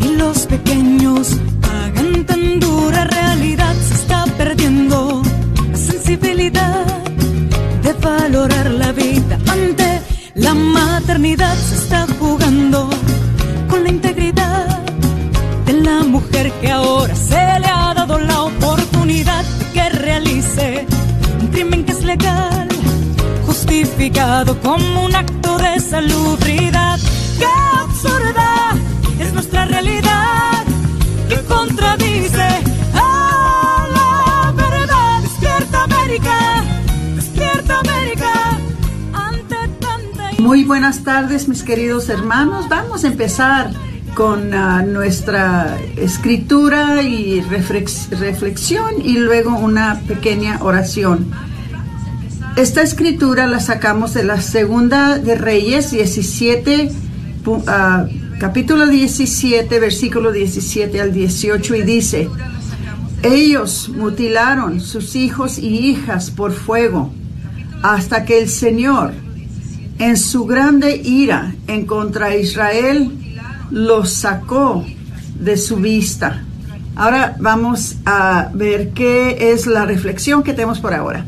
y los pequeños pagan tan dura realidad. Se está perdiendo la sensibilidad de valorar la vida ante la maternidad. Se está jugando con la integridad de la mujer que ahora se le ha dado la oportunidad de que realice un crimen que es legal, justificado como un acto de salubridad. ¡Qué absurda es nuestra realidad! que contradice a la verdad! ¡Despierta América! ¡Despierta América! Ante tanta... Muy buenas tardes, mis queridos hermanos. Vamos a empezar con uh, nuestra escritura y reflexión y luego una pequeña oración. Esta escritura la sacamos de la segunda de Reyes 17 capítulo 17, versículo 17 al 18, y dice, ellos mutilaron sus hijos y hijas por fuego, hasta que el Señor, en su grande ira en contra Israel, los sacó de su vista. Ahora vamos a ver qué es la reflexión que tenemos por ahora.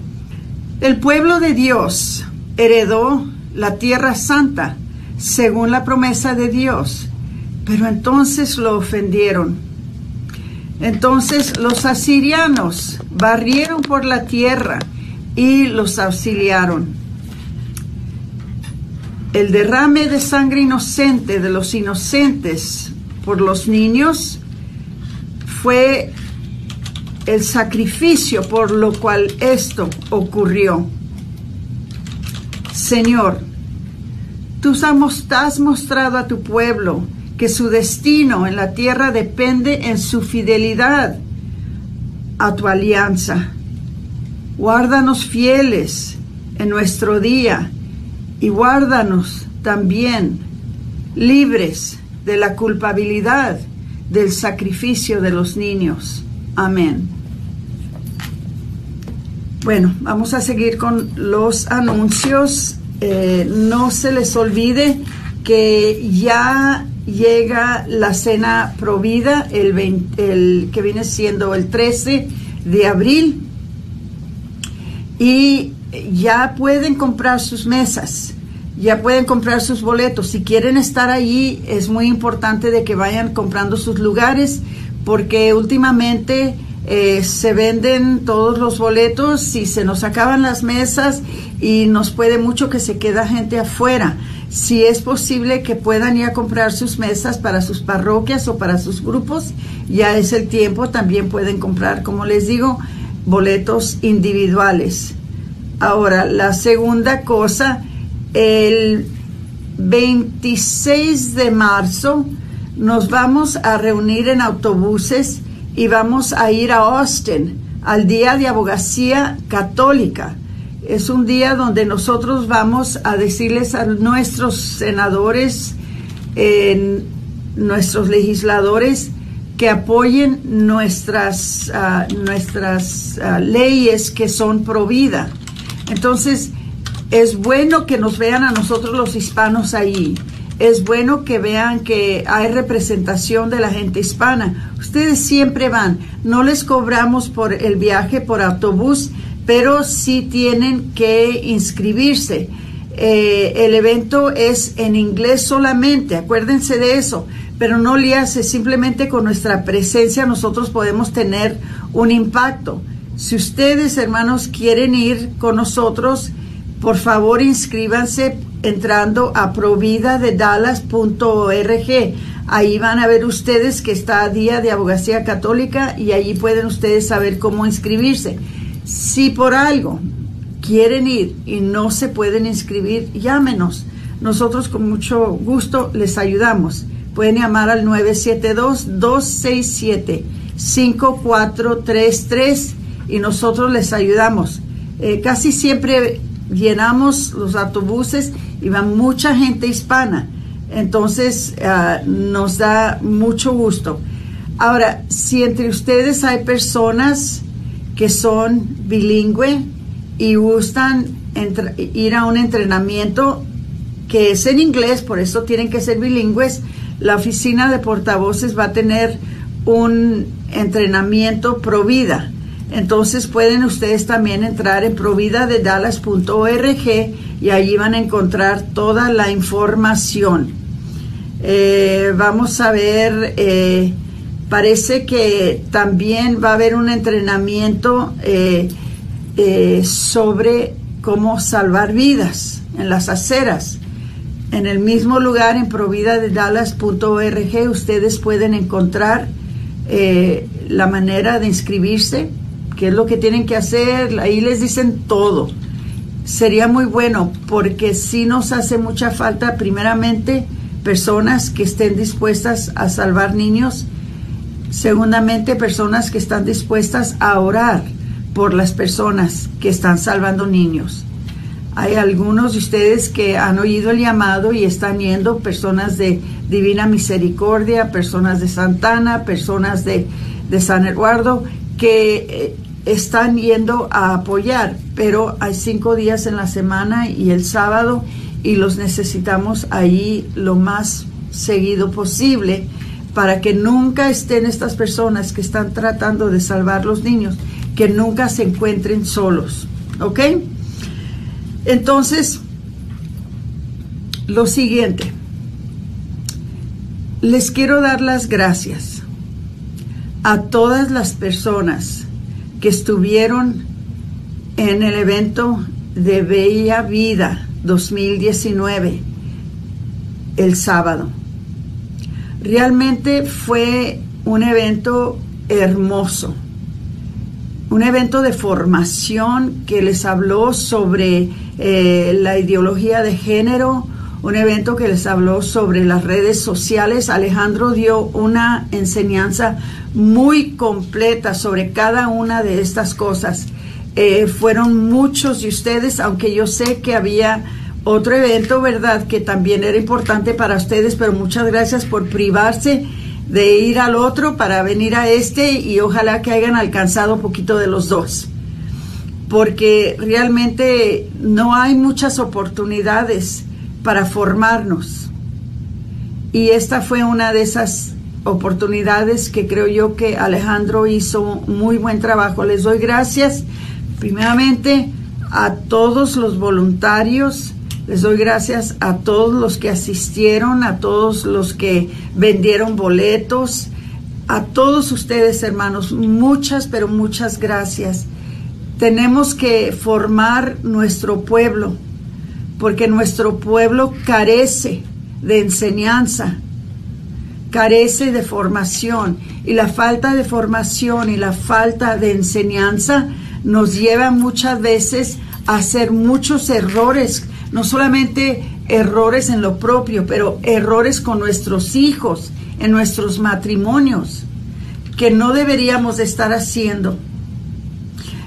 El pueblo de Dios heredó la tierra santa según la promesa de Dios. Pero entonces lo ofendieron. Entonces los asirianos barrieron por la tierra y los auxiliaron. El derrame de sangre inocente de los inocentes por los niños fue el sacrificio por lo cual esto ocurrió. Señor, Tú has mostrado a tu pueblo que su destino en la tierra depende en su fidelidad a tu alianza. Guárdanos fieles en nuestro día y guárdanos también libres de la culpabilidad del sacrificio de los niños. Amén. Bueno, vamos a seguir con los anuncios eh, no se les olvide que ya llega la cena provida el, que viene siendo el 13 de abril y ya pueden comprar sus mesas ya pueden comprar sus boletos. Si quieren estar allí, es muy importante de que vayan comprando sus lugares, porque últimamente eh, se venden todos los boletos y se nos acaban las mesas y nos puede mucho que se queda gente afuera. Si es posible que puedan ir a comprar sus mesas para sus parroquias o para sus grupos, ya es el tiempo, también pueden comprar, como les digo, boletos individuales. Ahora, la segunda cosa, el 26 de marzo nos vamos a reunir en autobuses y vamos a ir a Austin al Día de Abogacía Católica. Es un día donde nosotros vamos a decirles a nuestros senadores, nuestros legisladores, que apoyen nuestras, ah, nuestras ah, leyes que son pro vida. Entonces, es bueno que nos vean a nosotros los hispanos ahí es bueno que vean que hay representación de la gente hispana. Ustedes siempre van, no les cobramos por el viaje por autobús, pero sí tienen que inscribirse. Eh, el evento es en inglés solamente, acuérdense de eso, pero no le hace, simplemente con nuestra presencia nosotros podemos tener un impacto. Si ustedes, hermanos, quieren ir con nosotros, por favor inscríbanse entrando a providadedallas.org. Ahí van a ver ustedes que está Día de Abogacía Católica y allí pueden ustedes saber cómo inscribirse. Si por algo quieren ir y no se pueden inscribir, llámenos. Nosotros con mucho gusto les ayudamos. pueden llamar al 972-267-5433 y nosotros les ayudamos. Eh, casi siempre llenamos los autobuses y va mucha gente hispana. Entonces ah, nos da mucho gusto. Ahora, si entre ustedes hay personas que son bilingüe y gustan ir a un entrenamiento que es en inglés, por eso tienen que ser bilingües, la oficina de portavoces va a tener un entrenamiento pro vida. Entonces pueden ustedes también entrar en providadedallas.org y allí van a encontrar toda la información. Eh, vamos a ver, eh, parece que también va a haber un entrenamiento eh, sobre cómo salvar vidas en las aceras. En el mismo lugar, en providadedallas.org, ustedes pueden encontrar la manera de inscribirse, qué es lo que tienen que hacer, ahí les dicen todo sería muy bueno porque sí nos hace mucha falta primeramente personas que estén dispuestas a salvar niños, segundamente personas que están dispuestas a orar por las personas que están salvando niños. Hay algunos de ustedes que han oído el llamado y están yendo, personas de Divina Misericordia, personas de Santana, personas de, de San Eduardo, que eh, están yendo a apoyar, pero hay cinco días en la semana y el sábado y los necesitamos ahí lo más seguido posible para que nunca estén estas personas que están tratando de salvar los niños, que nunca se encuentren solos. ¿Ok? Entonces, lo siguiente, les quiero dar las gracias a todas las personas que estuvieron en el evento de Bella Vida 2019 el sábado. Realmente fue un evento hermoso, un evento de formación que les habló sobre eh, la ideología de género, un evento que les habló sobre las redes sociales. Alejandro dio una enseñanza muy completa sobre cada una de estas cosas. Eh, fueron muchos de ustedes, aunque yo sé que había otro evento, ¿verdad?, que también era importante para ustedes, pero muchas gracias por privarse de ir al otro para venir a este y ojalá que hayan alcanzado un poquito de los dos, porque realmente no hay muchas oportunidades para formarnos. Y esta fue una de esas oportunidades que creo yo que Alejandro hizo muy buen trabajo. Les doy gracias primeramente a todos los voluntarios, les doy gracias a todos los que asistieron, a todos los que vendieron boletos, a todos ustedes hermanos, muchas, pero muchas gracias. Tenemos que formar nuestro pueblo, porque nuestro pueblo carece de enseñanza, carece de formación y la falta de formación y la falta de enseñanza nos lleva muchas veces a hacer muchos errores, no solamente errores en lo propio, pero errores con nuestros hijos, en nuestros matrimonios, que no deberíamos de estar haciendo.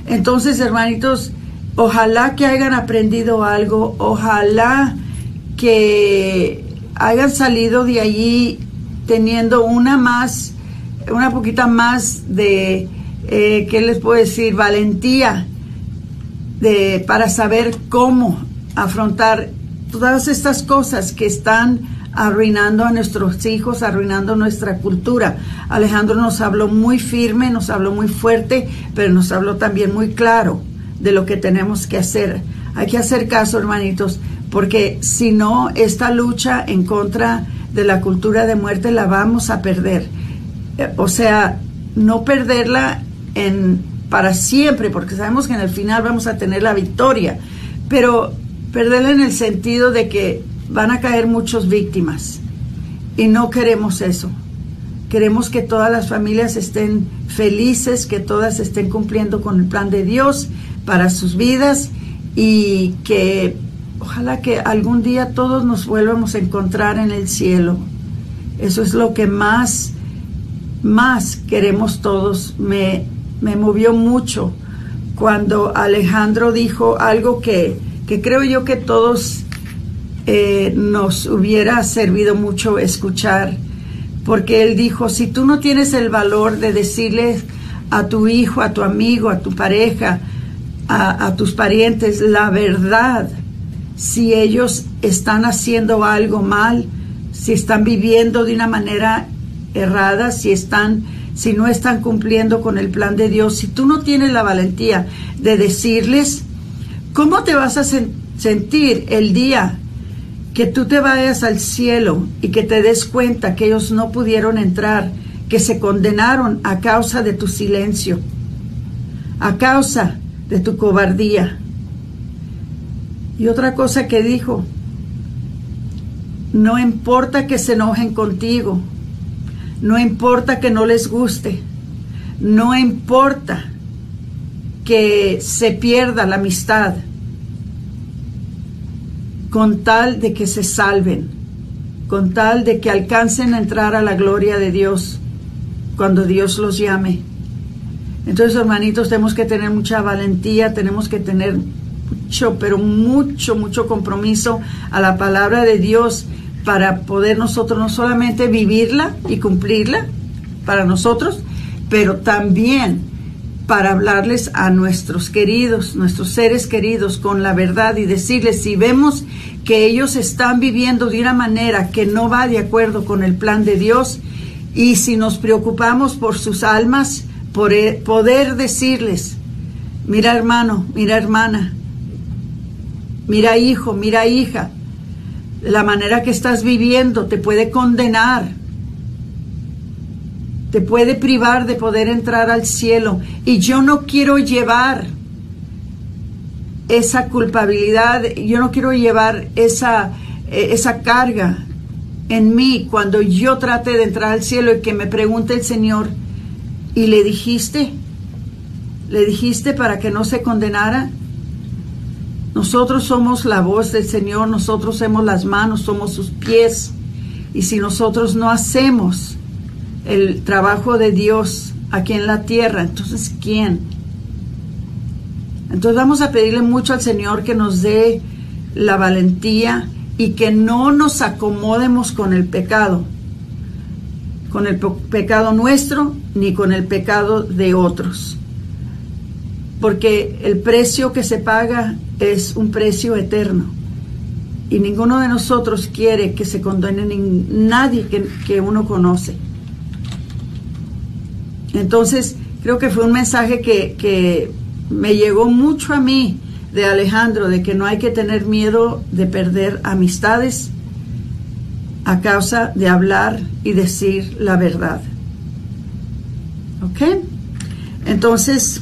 Entonces, hermanitos, ojalá que hayan aprendido algo, ojalá que hayan salido de allí teniendo una más, una poquita más de, eh, ¿qué les puedo decir? Valentía de, para saber cómo afrontar todas estas cosas que están arruinando a nuestros hijos, arruinando nuestra cultura. Alejandro nos habló muy firme, nos habló muy fuerte, pero nos habló también muy claro de lo que tenemos que hacer. Hay que hacer caso, hermanitos, porque si no, esta lucha en contra de la cultura de muerte la vamos a perder. Eh, o sea, no perderla en para siempre, porque sabemos que en el final vamos a tener la victoria, pero perderla en el sentido de que van a caer muchas víctimas y no queremos eso. Queremos que todas las familias estén felices, que todas estén cumpliendo con el plan de Dios para sus vidas y que ojalá que algún día todos nos vuelvamos a encontrar en el cielo, Eso es lo que más, más queremos todos. Me, me movió mucho cuando Alejandro dijo algo que, que creo yo que todos eh, nos hubiera servido mucho escuchar, porque él dijo, si tú no tienes el valor de decirle a tu hijo, a tu amigo, a tu pareja, a, tus parientes la verdad, si ellos están haciendo algo mal, si están viviendo de una manera errada, si están si no están cumpliendo con el plan de Dios, si tú no tienes la valentía de decirles, ¿cómo te vas a sentir el día que tú te vayas al cielo y que te des cuenta que ellos no pudieron entrar, que se condenaron a causa de tu silencio, a causa de tu cobardía? Y otra cosa que dijo, no importa que se enojen contigo, no importa que no les guste, no importa que se pierda la amistad, con tal de que se salven, con tal de que alcancen a entrar a la gloria de Dios cuando Dios los llame. Entonces, hermanitos, tenemos que tener mucha valentía, tenemos que tener mucho, pero mucho, mucho compromiso a la palabra de Dios para poder nosotros no solamente vivirla y cumplirla para nosotros, pero también para hablarles a nuestros queridos, nuestros seres queridos con la verdad y decirles si vemos que ellos están viviendo de una manera que no va de acuerdo con el plan de Dios y si nos preocupamos por sus almas, por e, poder decirles, mira hermano, mira hermana, mira hijo, mira hija, la manera que estás viviendo te puede condenar, te puede privar de poder entrar al cielo. Y yo no quiero llevar esa culpabilidad, yo no quiero llevar esa, eh, esa carga en mí cuando yo trate de entrar al cielo y que me pregunte el Señor, ¿y le dijiste? ¿Le dijiste para que no se condenara? Nosotros somos la voz del Señor, nosotros somos las manos, somos sus pies. Y si nosotros no hacemos el trabajo de Dios aquí en la tierra, entonces ¿quién? Entonces vamos a pedirle mucho al Señor que nos dé la valentía y que no nos acomodemos con el pecado, con el pecado nuestro ni con el pecado de otros. Porque el precio que se paga es un precio eterno. Y ninguno de nosotros quiere que se condene nadie que, uno conoce. Entonces, creo que fue un mensaje que, que me llegó mucho a mí de Alejandro, de que no hay que tener miedo de perder amistades a causa de hablar y decir la verdad. ¿Ok? Entonces,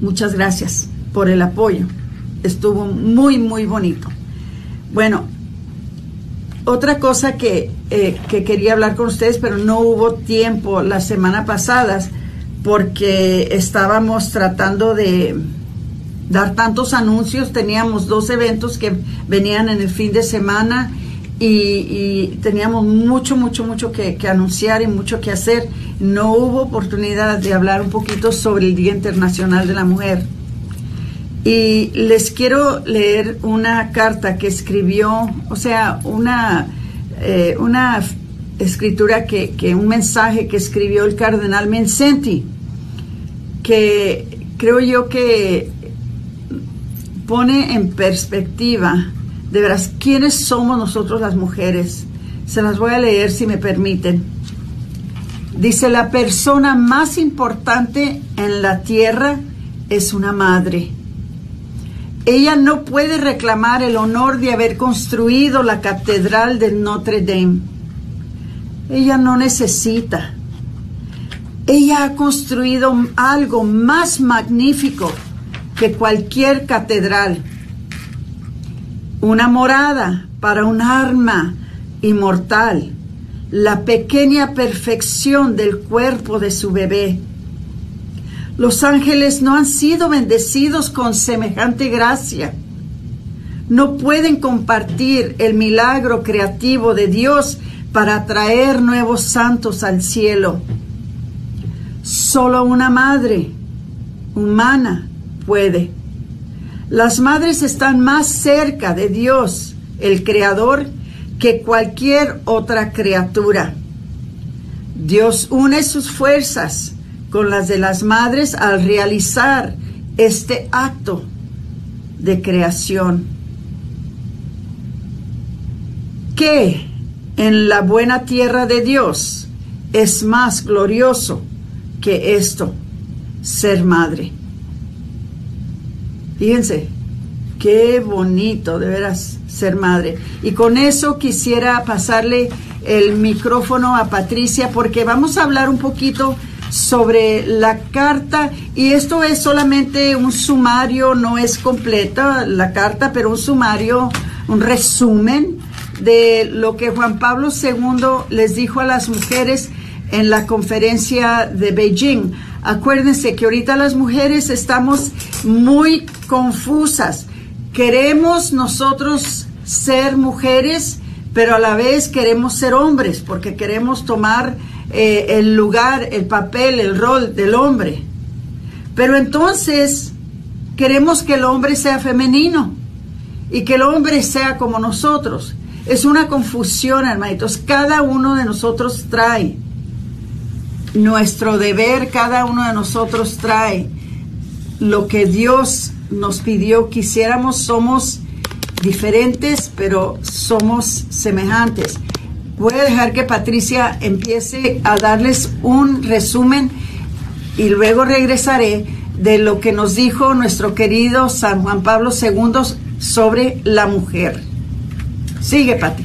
muchas gracias por el apoyo. Estuvo muy, muy bonito. Bueno, otra cosa que, eh, que quería hablar con ustedes, pero no hubo tiempo la semana pasada porque estábamos tratando de dar tantos anuncios. Teníamos dos eventos que venían en el fin de semana y, teníamos mucho, mucho, mucho que, anunciar y mucho que hacer. No hubo oportunidad de hablar un poquito sobre el Día Internacional de la Mujer. Y les quiero leer una carta que escribió, o sea, una, eh, una escritura que, que, un mensaje que escribió el cardenal Mencenti, que creo yo que pone en perspectiva de veras quiénes somos nosotros las mujeres. Se las voy a leer si me permiten. Dice, la persona más importante en la tierra es una madre ella no puede reclamar el honor de haber construido la catedral de Notre Dame. Ella no necesita. Ella ha construido algo más magnífico que cualquier catedral. Una morada para un arma inmortal. La pequeña perfección del cuerpo de su bebé los ángeles no han sido bendecidos con semejante gracia. No pueden compartir el milagro creativo de Dios para traer nuevos santos al cielo. Solo una madre humana puede. Las madres están más cerca de Dios, el Creador, que cualquier otra criatura. Dios une sus fuerzas con las de las madres al realizar este acto de creación. ¿Qué en la buena tierra de Dios es más glorioso que esto, ser madre? Fíjense, qué bonito de veras ser madre. Y con eso quisiera pasarle el micrófono a Patricia porque vamos a hablar un poquito sobre la carta y esto es solamente un sumario, no es completa la carta, pero un sumario, un resumen de lo que Juan Pablo II les dijo a las mujeres en la conferencia de Beijing. Acuérdense que ahorita las mujeres estamos muy confusas. Queremos nosotros ser mujeres, pero a la vez queremos ser hombres, porque queremos tomar eh, el lugar, el papel, el rol del hombre. Pero entonces queremos que el hombre sea femenino y que el hombre sea como nosotros. Es una confusión, hermanitos. Cada uno de nosotros trae nuestro deber, cada uno de nosotros trae lo que Dios nos pidió que. Somos diferentes, pero somos semejantes voy a dejar que Patricia empiece a darles un resumen y luego regresaré de lo que nos dijo nuestro querido San Juan Pablo II sobre la mujer. Sigue, Pati.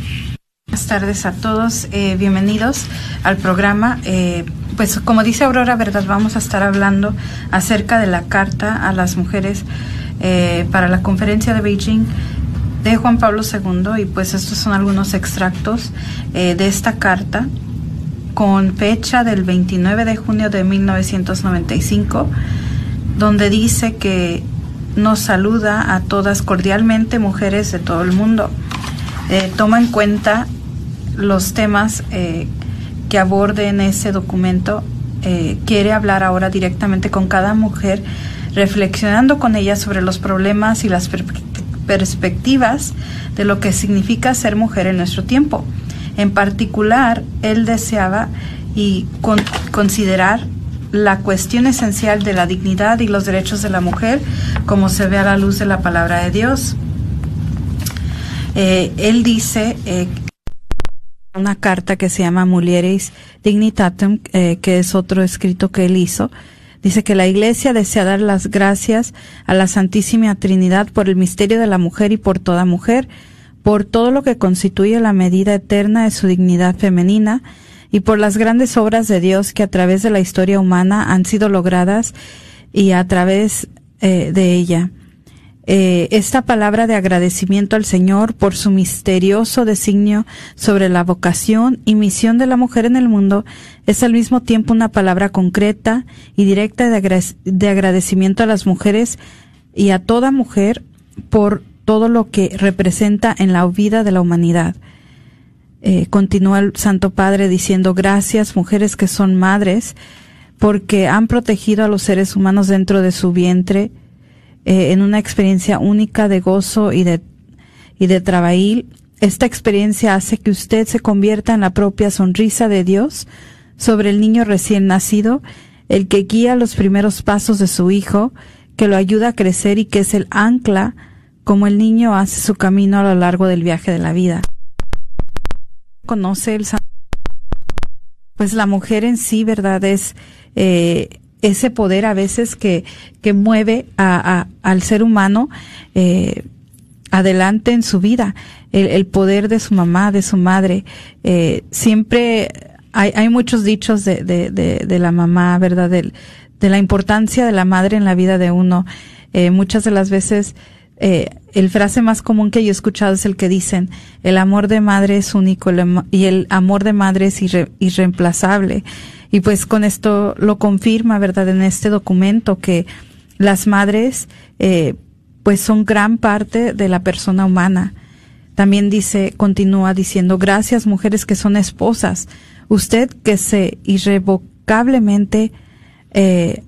Buenas tardes a todos, eh, bienvenidos al programa. Eh, pues como dice Aurora, ¿verdad? Vamos a estar hablando acerca de la carta a las mujeres eh, para la conferencia de Beijing de Juan Pablo II y pues estos son algunos extractos eh, de esta carta con fecha del 29 de junio de 1995 donde dice que nos saluda a todas cordialmente mujeres de todo el mundo. Eh, toma en cuenta los temas eh, que aborde en ese documento. quiere hablar ahora directamente con cada mujer, reflexionando con ella sobre los problemas y las perspectivas de lo que significa ser mujer en nuestro tiempo. En particular, él deseaba y considerar la cuestión esencial de la dignidad y los derechos de la mujer como se ve a la luz de la palabra de Dios. Eh, él dice eh, una carta que se llama Mulieris Dignitatum, eh, que es otro escrito que él hizo, Dice que la Iglesia desea dar las gracias a la Santísima Trinidad por el misterio de la mujer y por toda mujer, por todo lo que constituye la medida eterna de su dignidad femenina y por las grandes obras de Dios que a través de la historia humana han sido logradas y a través eh, de ella. Eh, esta palabra de agradecimiento al Señor por su misterioso designio sobre la vocación y misión de la mujer en el mundo es al mismo tiempo una palabra concreta y directa de, agradecimiento a las mujeres y a toda mujer por todo lo que representa en la vida de la humanidad. Eh, continúa el Santo Padre diciendo gracias mujeres que son madres porque han protegido a los seres humanos dentro de su vientre eh, en una experiencia única de gozo y de, y de trabail. Esta experiencia hace que usted se convierta en la propia sonrisa de Dios sobre el niño recién nacido, el que guía los primeros pasos de su hijo, que lo ayuda a crecer y que es el ancla como el niño hace su camino a lo largo del viaje de la vida. Conoce el pues la mujer en sí, ¿verdad? Es eh, ese poder a veces que, que mueve a, al ser humano eh, adelante en su vida, el, poder de su mamá, de su madre. Eh, siempre hay, hay muchos dichos de, de, de, la mamá, ¿verdad? De, de, la importancia de la madre en la vida de uno. Eh, muchas de las veces eh, el frase más común que yo he escuchado es el que dicen, el amor de madre es único y el amor de madre es irreemplazable. Y pues con esto lo confirma, ¿verdad? En este documento que las madres, eh, pues son gran parte de la persona humana. También dice, continúa diciendo, gracias mujeres que son esposas. Usted que se irrevocablemente, eh,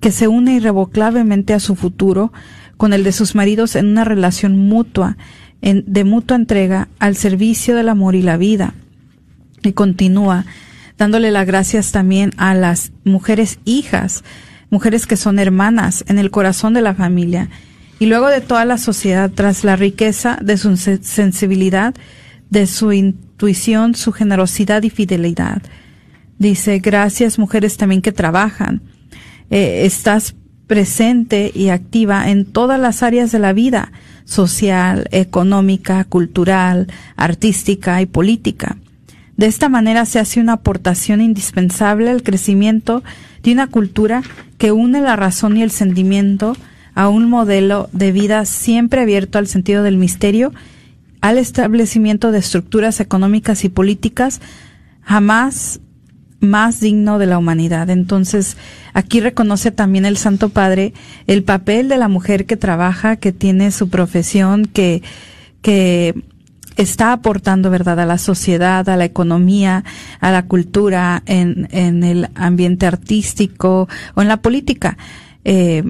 que se une irrevocablemente a su futuro con el de sus maridos en una relación mutua, en, de mutua entrega al servicio del amor y la vida. Y continúa dándole las gracias también a las mujeres hijas, mujeres que son hermanas en el corazón de la familia y luego de toda la sociedad tras la riqueza de su sensibilidad, de su intuición, su generosidad y fidelidad. Dice, gracias mujeres también que trabajan. Eh, estás presente y activa en todas las áreas de la vida, social, económica, cultural, artística y política. De esta manera se hace una aportación indispensable al crecimiento de una cultura que une la razón y el sentimiento a un modelo de vida siempre abierto al sentido del misterio, al establecimiento de estructuras económicas y políticas jamás más digno de la humanidad. Entonces, aquí reconoce también el Santo Padre el papel de la mujer que trabaja, que tiene su profesión, que, que está aportando, ¿verdad?, a la sociedad, a la economía, a la cultura, en, en el ambiente artístico o en la política. Eh,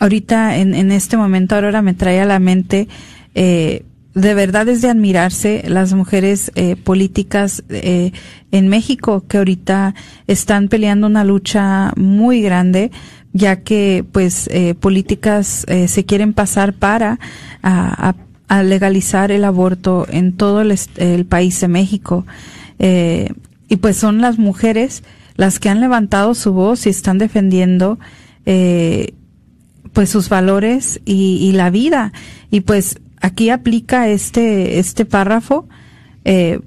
ahorita en, en este momento ahora me trae a la mente eh, de verdad es de admirarse las mujeres eh, políticas eh, en México que ahorita están peleando una lucha muy grande ya que pues eh, políticas eh, se quieren pasar para a, legalizar el aborto en todo el, el país de México eh, y pues son las mujeres las que han levantado su voz y están defendiendo eh, pues sus valores y, y la vida. Y pues aquí aplica este, este párrafo, eh,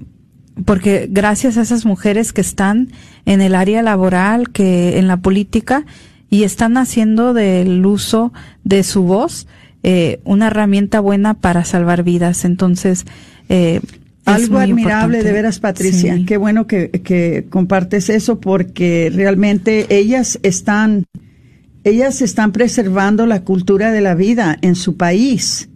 porque gracias a esas mujeres que están en el área laboral, que en la política, y están haciendo del uso de su voz eh, una herramienta buena para salvar vidas. Entonces, eh, algo admirable de veras, Patricia. Sí. Qué bueno que, que compartes eso porque realmente ellas están ellas están preservando la cultura de la vida en su país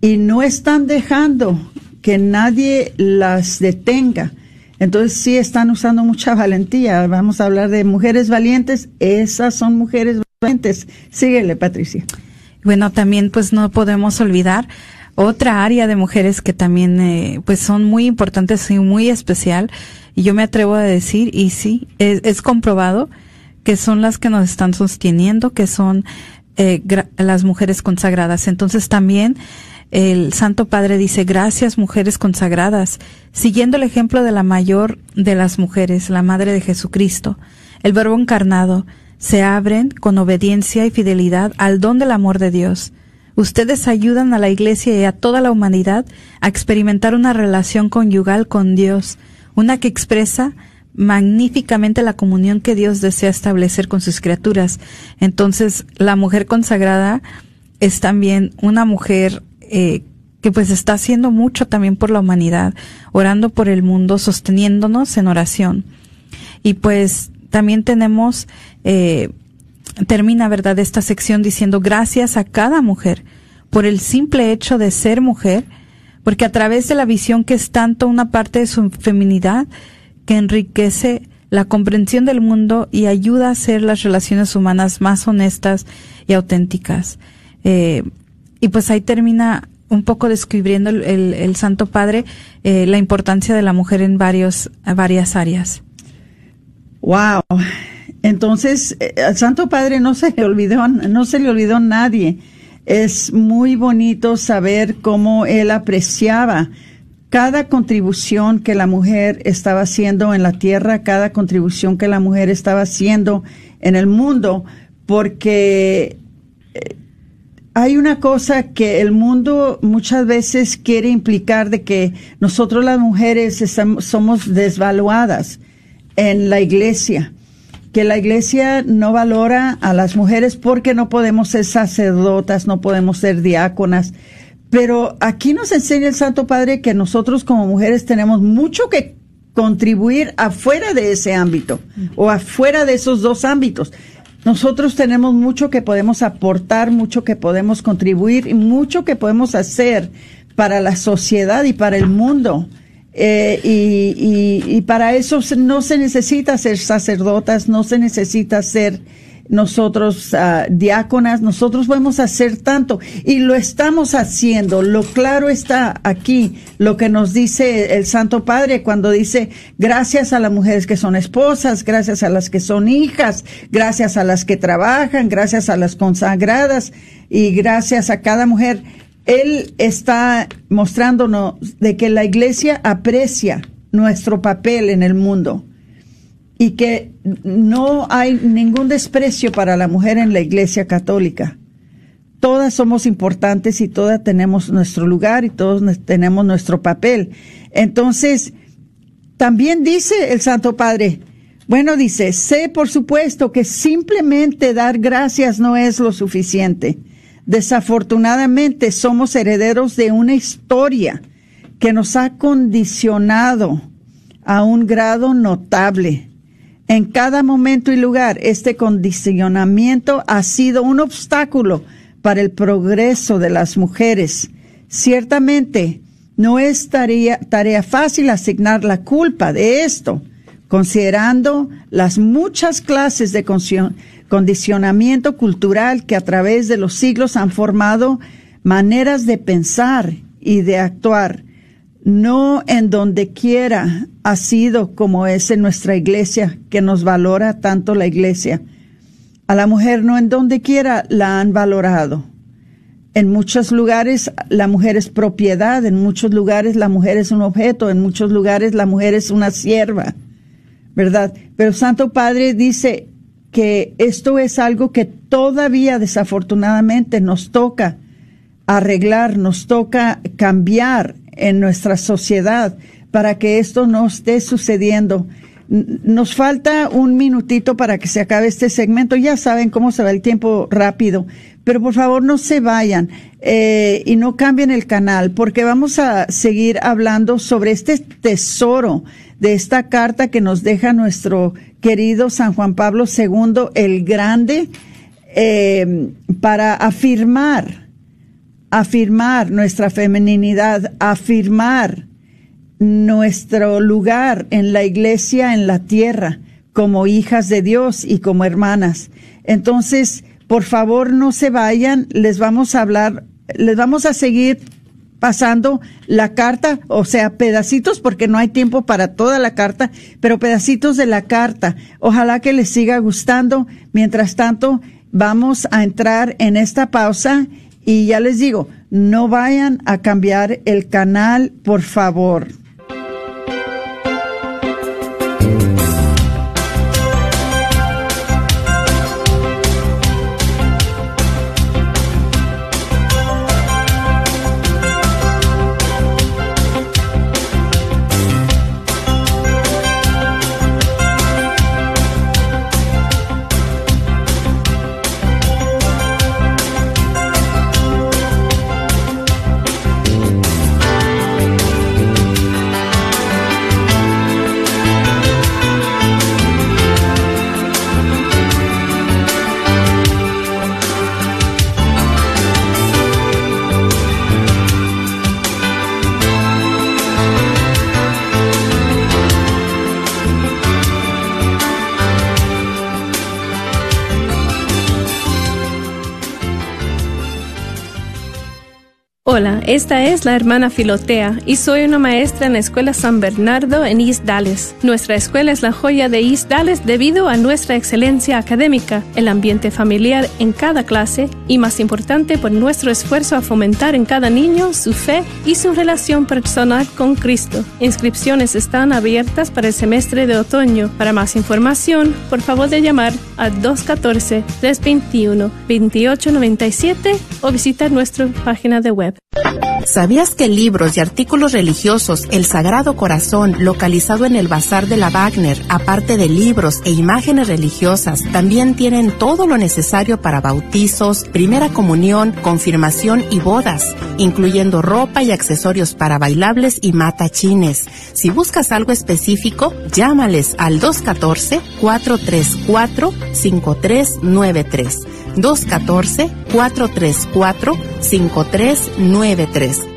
y no están dejando que nadie las detenga. Entonces sí están usando mucha valentía. Vamos a hablar de mujeres valientes. Esas son mujeres valientes. Síguele, Patricia. Bueno, también pues no podemos olvidar otra área de mujeres que también eh, pues son muy importantes y muy especial. Y yo me atrevo a decir, y sí, es, comprobado que son las que nos están sosteniendo, que son eh, las mujeres consagradas. Entonces también el Santo Padre dice, gracias mujeres consagradas, siguiendo el ejemplo de la mayor de las mujeres, la Madre de Jesucristo, el Verbo encarnado, se abren con obediencia y fidelidad al don del amor de Dios. Ustedes ayudan a la Iglesia y a toda la humanidad a experimentar una relación conyugal con Dios, una que expresa magníficamente la comunión que Dios desea establecer con sus criaturas. Entonces, la mujer consagrada es también una mujer eh, que pues está haciendo mucho también por la humanidad, orando por el mundo, sosteniéndonos en oración. Y pues también tenemos, eh, termina, ¿verdad?, esta sección diciendo gracias a cada mujer por el simple hecho de ser mujer, porque a través de la visión que es tanto una parte de su feminidad, que enriquece la comprensión del mundo y ayuda a hacer las relaciones humanas más honestas y auténticas. Eh, y pues ahí termina un poco el, el Santo Padre eh, la importancia de la mujer en varios, varias áreas. Wow. Entonces, eh, al Santo Padre no se le olvidó, no se le olvidó nadie. Es muy bonito saber cómo él apreciaba cada contribución que la mujer estaba haciendo en la tierra, cada contribución que la mujer estaba haciendo en el mundo, porque eh, hay una cosa que el mundo muchas veces quiere implicar de que nosotros las mujeres somos desvaluadas en la iglesia, que la iglesia no valora a las mujeres porque no podemos ser sacerdotas, no podemos ser diáconas, pero aquí nos enseña el Santo Padre que nosotros como mujeres tenemos mucho que contribuir afuera de ese ámbito o afuera de esos dos ámbitos. Nosotros tenemos mucho que podemos aportar, mucho que podemos contribuir y mucho que podemos hacer para la sociedad y para el mundo. Eh, y, y, para eso no se necesita ser sacerdotas, no se necesita ser nosotros uh, diáconas, nosotros podemos hacer tanto y lo estamos haciendo. Lo claro está aquí, lo que nos dice el Santo Padre cuando dice gracias a las mujeres que son esposas, gracias a las que son hijas, gracias a las que trabajan, gracias a las consagradas y gracias a cada mujer. Él está mostrándonos de que la iglesia aprecia nuestro papel en el mundo y que no hay ningún desprecio para la mujer en la Iglesia Católica. Todas somos importantes y todas tenemos nuestro lugar y todos tenemos nuestro papel. Entonces, también dice el Santo Padre, bueno, dice, sé por supuesto que simplemente dar gracias no es lo suficiente. Desafortunadamente somos herederos de una historia que nos ha condicionado a un grado notable en cada momento y lugar, este condicionamiento ha sido un obstáculo para el progreso de las mujeres. Ciertamente, no es tarea, fácil asignar la culpa de esto, considerando las muchas clases de condicionamiento cultural que a través de los siglos han formado maneras de pensar y de actuar no en donde quiera ha sido como es en nuestra iglesia, que nos valora tanto la iglesia. A la mujer no en donde quiera la han valorado. En muchos lugares la mujer es propiedad, en muchos lugares la mujer es un objeto, en muchos lugares la mujer es una sierva, ¿verdad? Pero Santo Padre dice que esto es algo que todavía desafortunadamente nos toca arreglar, nos toca cambiar en nuestra sociedad para que esto no esté sucediendo. Nos falta un minutito para que se acabe este segmento. Ya saben cómo se va el tiempo rápido, pero por favor no se vayan eh, y no cambien el canal porque vamos a seguir hablando sobre este tesoro de esta carta que nos deja nuestro querido San Juan Pablo II el Grande eh, para afirmar afirmar nuestra femeninidad, afirmar nuestro lugar en la iglesia, en la tierra, como hijas de Dios y como hermanas. Entonces, por favor, no se vayan, les vamos a hablar, les vamos a seguir pasando la carta, o sea, pedacitos, porque no hay tiempo para toda la carta, pero pedacitos de la carta. Ojalá que les siga gustando. Mientras tanto, vamos a entrar en esta pausa y ya les digo, no vayan a cambiar el canal, por favor. Esta es la hermana Filotea y soy una maestra en la Escuela San Bernardo en East Dallas. Nuestra escuela es la joya de East Dallas debido a nuestra excelencia académica, el ambiente familiar en cada clase y más importante por nuestro esfuerzo a fomentar en cada niño su fe y su relación personal con Cristo. Inscripciones están abiertas para el semestre de otoño. Para más información, por favor de llamar a 214-321-2897 o visitar nuestra página de web. ¿Sabías que libros y artículos religiosos El Sagrado Corazón, localizado en el Bazar de la Wagner, aparte de libros e imágenes religiosas, también tienen todo lo necesario para bautizos, primera comunión, confirmación y bodas, incluyendo ropa y accesorios para bailables y matachines? Si buscas algo específico, llámales al 214-434-5393. 214-434-5393.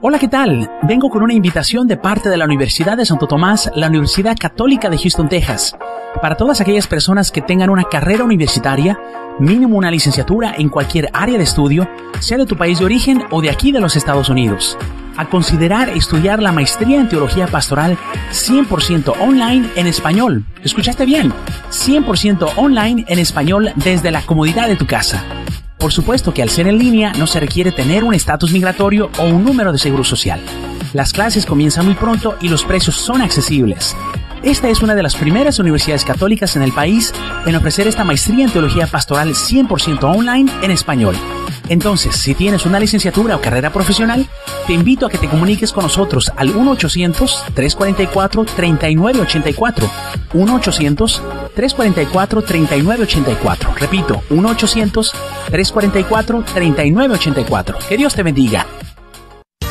Hola, ¿qué tal? Vengo con una invitación de parte de la Universidad de Santo Tomás, la Universidad Católica de Houston, Texas, para todas aquellas personas que tengan una carrera universitaria, mínimo una licenciatura en cualquier área de estudio, sea de tu país de origen o de aquí de los Estados Unidos, a considerar estudiar la maestría en teología pastoral 100% online en español. ¿Escuchaste bien? 100% online en español desde la comodidad de tu casa. Por supuesto que al ser en línea no se requiere tener un estatus migratorio o un número de seguro social. Las clases comienzan muy pronto y los precios son accesibles. Esta es una de las primeras universidades católicas en el país en ofrecer esta maestría en teología pastoral 100% online en español. Entonces, si tienes una licenciatura o carrera profesional, te invito a que te comuniques con nosotros al 1-800-344-3984. 1-800-344-3984. Repito, 1-800-344-3984. Que Dios te bendiga.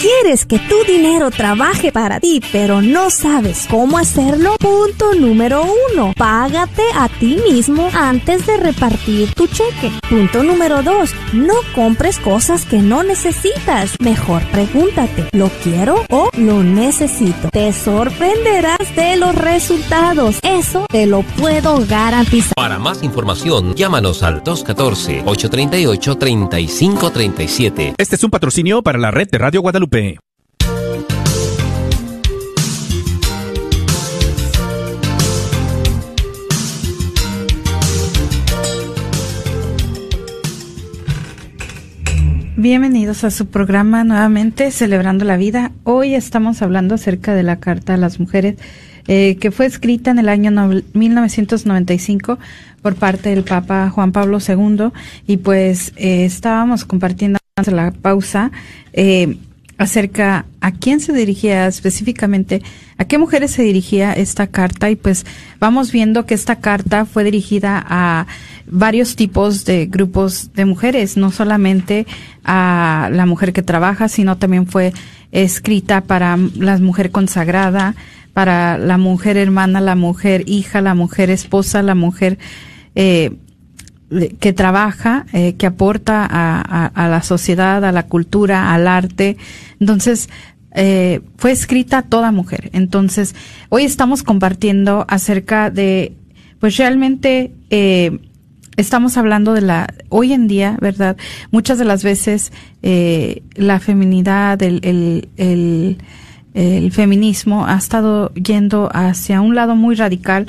¿Quieres que tu dinero trabaje para ti, pero no sabes cómo hacerlo? Punto número uno. Págate a ti mismo antes de repartir tu cheque. Punto número dos. No compres cosas que no necesitas. Mejor pregúntate, ¿lo quiero o lo necesito? Te sorprenderás de los resultados. Eso te lo puedo garantizar. Para más información, llámanos al 214-838-3537. Este es un patrocinio para la red de Radio Guadalupe. Bienvenidos a su programa nuevamente Celebrando la Vida. Hoy estamos hablando acerca de la Carta a las Mujeres eh, que fue escrita en el año 1995 por parte del Papa Juan Pablo II y pues eh, estábamos compartiendo la pausa eh, acerca a quién se dirigía específicamente, a qué mujeres se dirigía esta carta y pues vamos viendo que esta carta fue dirigida a varios tipos de grupos de mujeres, no solamente a la mujer que trabaja, sino también fue escrita para la mujer consagrada, para la mujer hermana, la mujer hija, la mujer esposa, la mujer eh, que trabaja, eh, que aporta a, la sociedad, a la cultura, al arte. Entonces, eh, fue escrita toda mujer. Entonces, hoy estamos compartiendo acerca de, pues realmente, eh, estamos hablando de la, hoy en día, ¿verdad? Muchas de las veces, eh, la feminidad, el, el, el, el feminismo ha estado yendo hacia un lado muy radical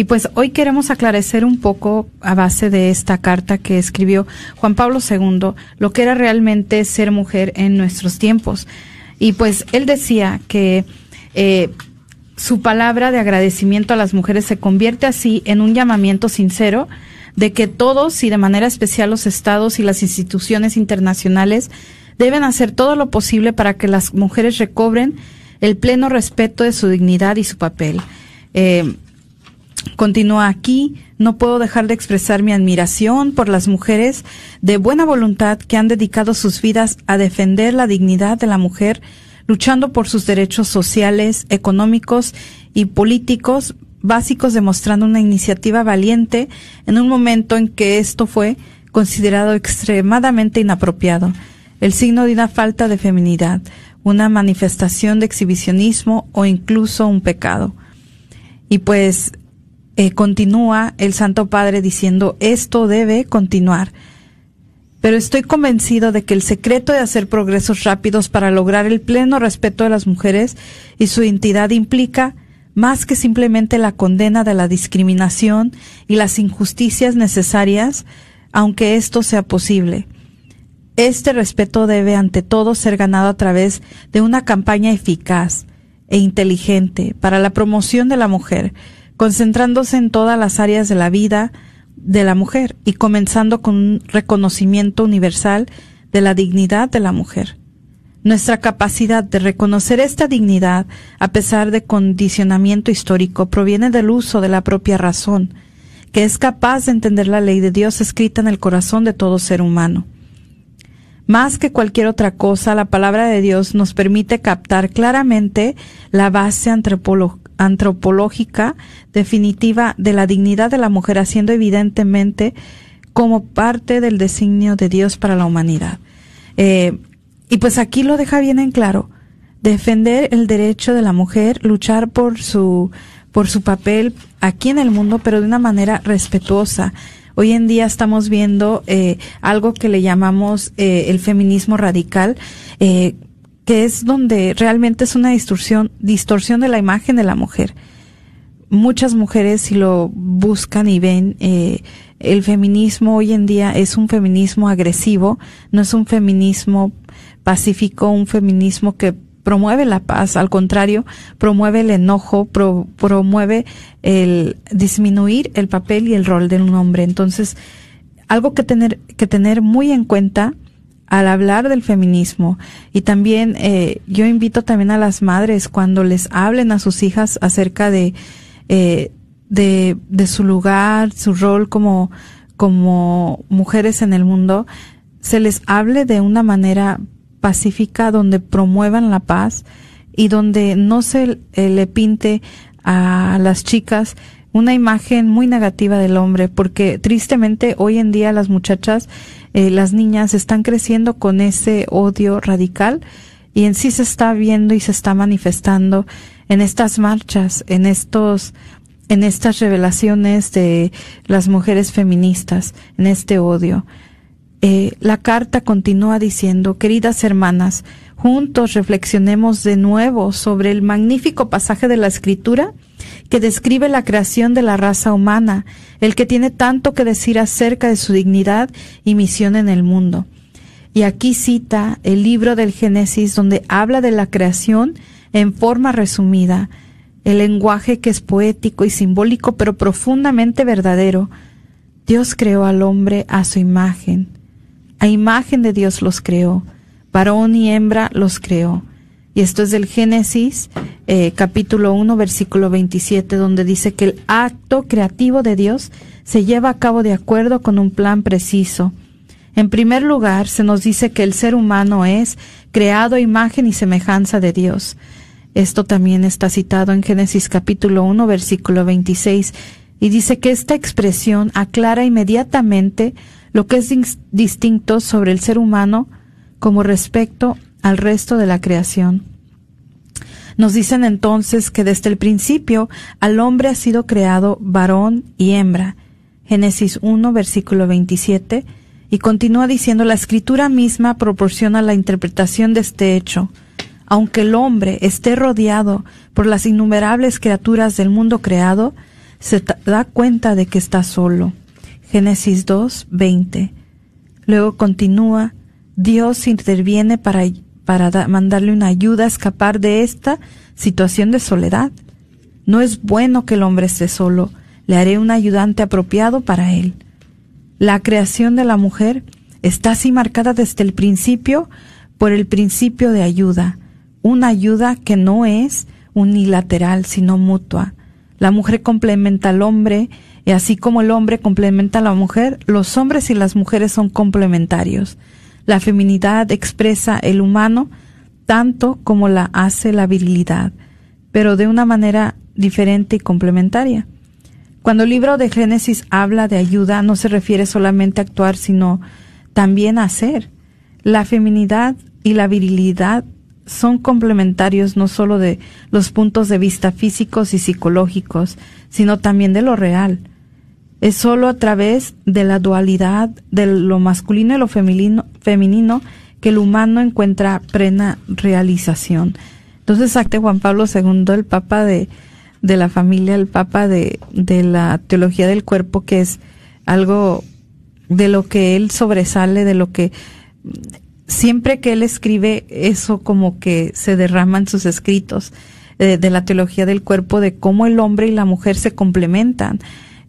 y pues hoy queremos aclarecer un poco a base de esta carta que escribió Juan Pablo II lo que era realmente ser mujer en nuestros tiempos. Y pues él decía que eh, su palabra de agradecimiento a las mujeres se convierte así en un llamamiento sincero de que todos y de manera especial los estados y las instituciones internacionales deben hacer todo lo posible para que las mujeres recobren el pleno respeto de su dignidad y su papel. Eh, Continúa aquí, no puedo dejar de expresar mi admiración por las mujeres de buena voluntad que han dedicado sus vidas a defender la dignidad de la mujer, luchando por sus derechos sociales, económicos y políticos básicos, demostrando una iniciativa valiente en un momento en que esto fue considerado extremadamente inapropiado, el signo de una falta de feminidad, una manifestación de exhibicionismo o incluso un pecado. Y pues eh, continúa el Santo Padre diciendo, esto debe continuar. Pero estoy convencido de que el secreto de hacer progresos rápidos para lograr el pleno respeto de las mujeres y su identidad implica más que simplemente la condena de la discriminación y las injusticias necesarias, aunque esto sea posible. Este respeto debe ante todo ser ganado a través de una campaña eficaz e inteligente para la promoción de la mujer, concentrándose en todas las áreas de la vida de la mujer y comenzando con un reconocimiento universal de la dignidad de la mujer. Nuestra capacidad de reconocer esta dignidad, a pesar de condicionamiento histórico, proviene del uso de la propia razón, que es capaz de entender la ley de Dios escrita en el corazón de todo ser humano. Más que cualquier otra cosa, la palabra de Dios nos permite captar claramente la base antropológica definitiva de la dignidad de la mujer, haciendo evidentemente como parte del designio de Dios para la humanidad. Eh, y pues aquí lo deja bien en claro. Defender el derecho de la mujer, luchar por su, por su papel aquí en el mundo, pero de una manera respetuosa, Hoy en día estamos viendo eh, algo que le llamamos eh, el feminismo radical, que es donde realmente es una distorsión, distorsión de la imagen de la mujer. Muchas mujeres, si lo buscan y ven, el feminismo hoy en día es un feminismo agresivo, no es un feminismo pacífico, un feminismo que promueve la paz, al contrario, promueve el enojo, promueve el disminuir el papel y el rol de un hombre. Entonces, algo que tener, que tener muy en cuenta al hablar del feminismo. Y también eh, yo invito también a las madres cuando les hablen a sus hijas acerca de, eh, de, de su lugar, su rol como, como mujeres en el mundo, se les hable de una manera pacífica donde promuevan la paz y donde no se eh, le pinte a las chicas una imagen muy negativa del hombre, porque tristemente hoy en día las muchachas, eh, las niñas están creciendo con ese odio radical y en sí se está viendo y se está manifestando en estas marchas, en estos en estas revelaciones de las mujeres feministas, en este odio. Eh, la carta continúa diciendo, queridas hermanas, juntos reflexionemos de nuevo sobre el magnífico pasaje de la Escritura que describe la creación de la raza humana, el que tiene tanto que decir acerca de su dignidad y misión en el mundo. Y aquí cita el libro del Génesis donde habla de la creación en forma resumida, el lenguaje que es poético y simbólico pero profundamente verdadero. Dios creó al hombre a su imagen a imagen de Dios los creó, varón y hembra los creó. Y esto es del Génesis eh, capítulo 1 versículo 27 donde dice que el acto creativo de Dios se lleva a cabo de acuerdo con un plan preciso. En primer lugar, se nos dice que el ser humano es creado a imagen y semejanza de Dios. Esto también está citado en Génesis capítulo 1 versículo 26 y dice que esta expresión aclara inmediatamente lo que es distinto sobre el ser humano como respecto al resto de la creación. Nos dicen entonces que desde el principio al hombre ha sido creado varón y hembra. Génesis 1, versículo 27, y continúa diciendo la escritura misma proporciona la interpretación de este hecho. Aunque el hombre esté rodeado por las innumerables criaturas del mundo creado, se da cuenta de que está solo. Génesis 2, 20. Luego continúa, Dios interviene para, para mandarle una ayuda a escapar de esta situación de soledad. No es bueno que el hombre esté solo, le haré un ayudante apropiado para él. La creación de la mujer está así marcada desde el principio por el principio de ayuda, una ayuda que no es unilateral, sino mutua. La mujer complementa al hombre y así como el hombre complementa a la mujer, los hombres y las mujeres son complementarios. La feminidad expresa el humano tanto como la hace la virilidad, pero de una manera diferente y complementaria. Cuando el libro de Génesis habla de ayuda, no se refiere solamente a actuar, sino también a hacer. La feminidad y la virilidad son complementarios no solo de los puntos de vista físicos y psicológicos, sino también de lo real. Es solo a través de la dualidad de lo masculino y lo femenino, femenino que el humano encuentra plena realización. Entonces, acte Juan Pablo II, el Papa de, de la familia, el Papa de, de la teología del cuerpo, que es algo de lo que él sobresale, de lo que siempre que él escribe eso como que se derrama en sus escritos eh, de la teología del cuerpo, de cómo el hombre y la mujer se complementan.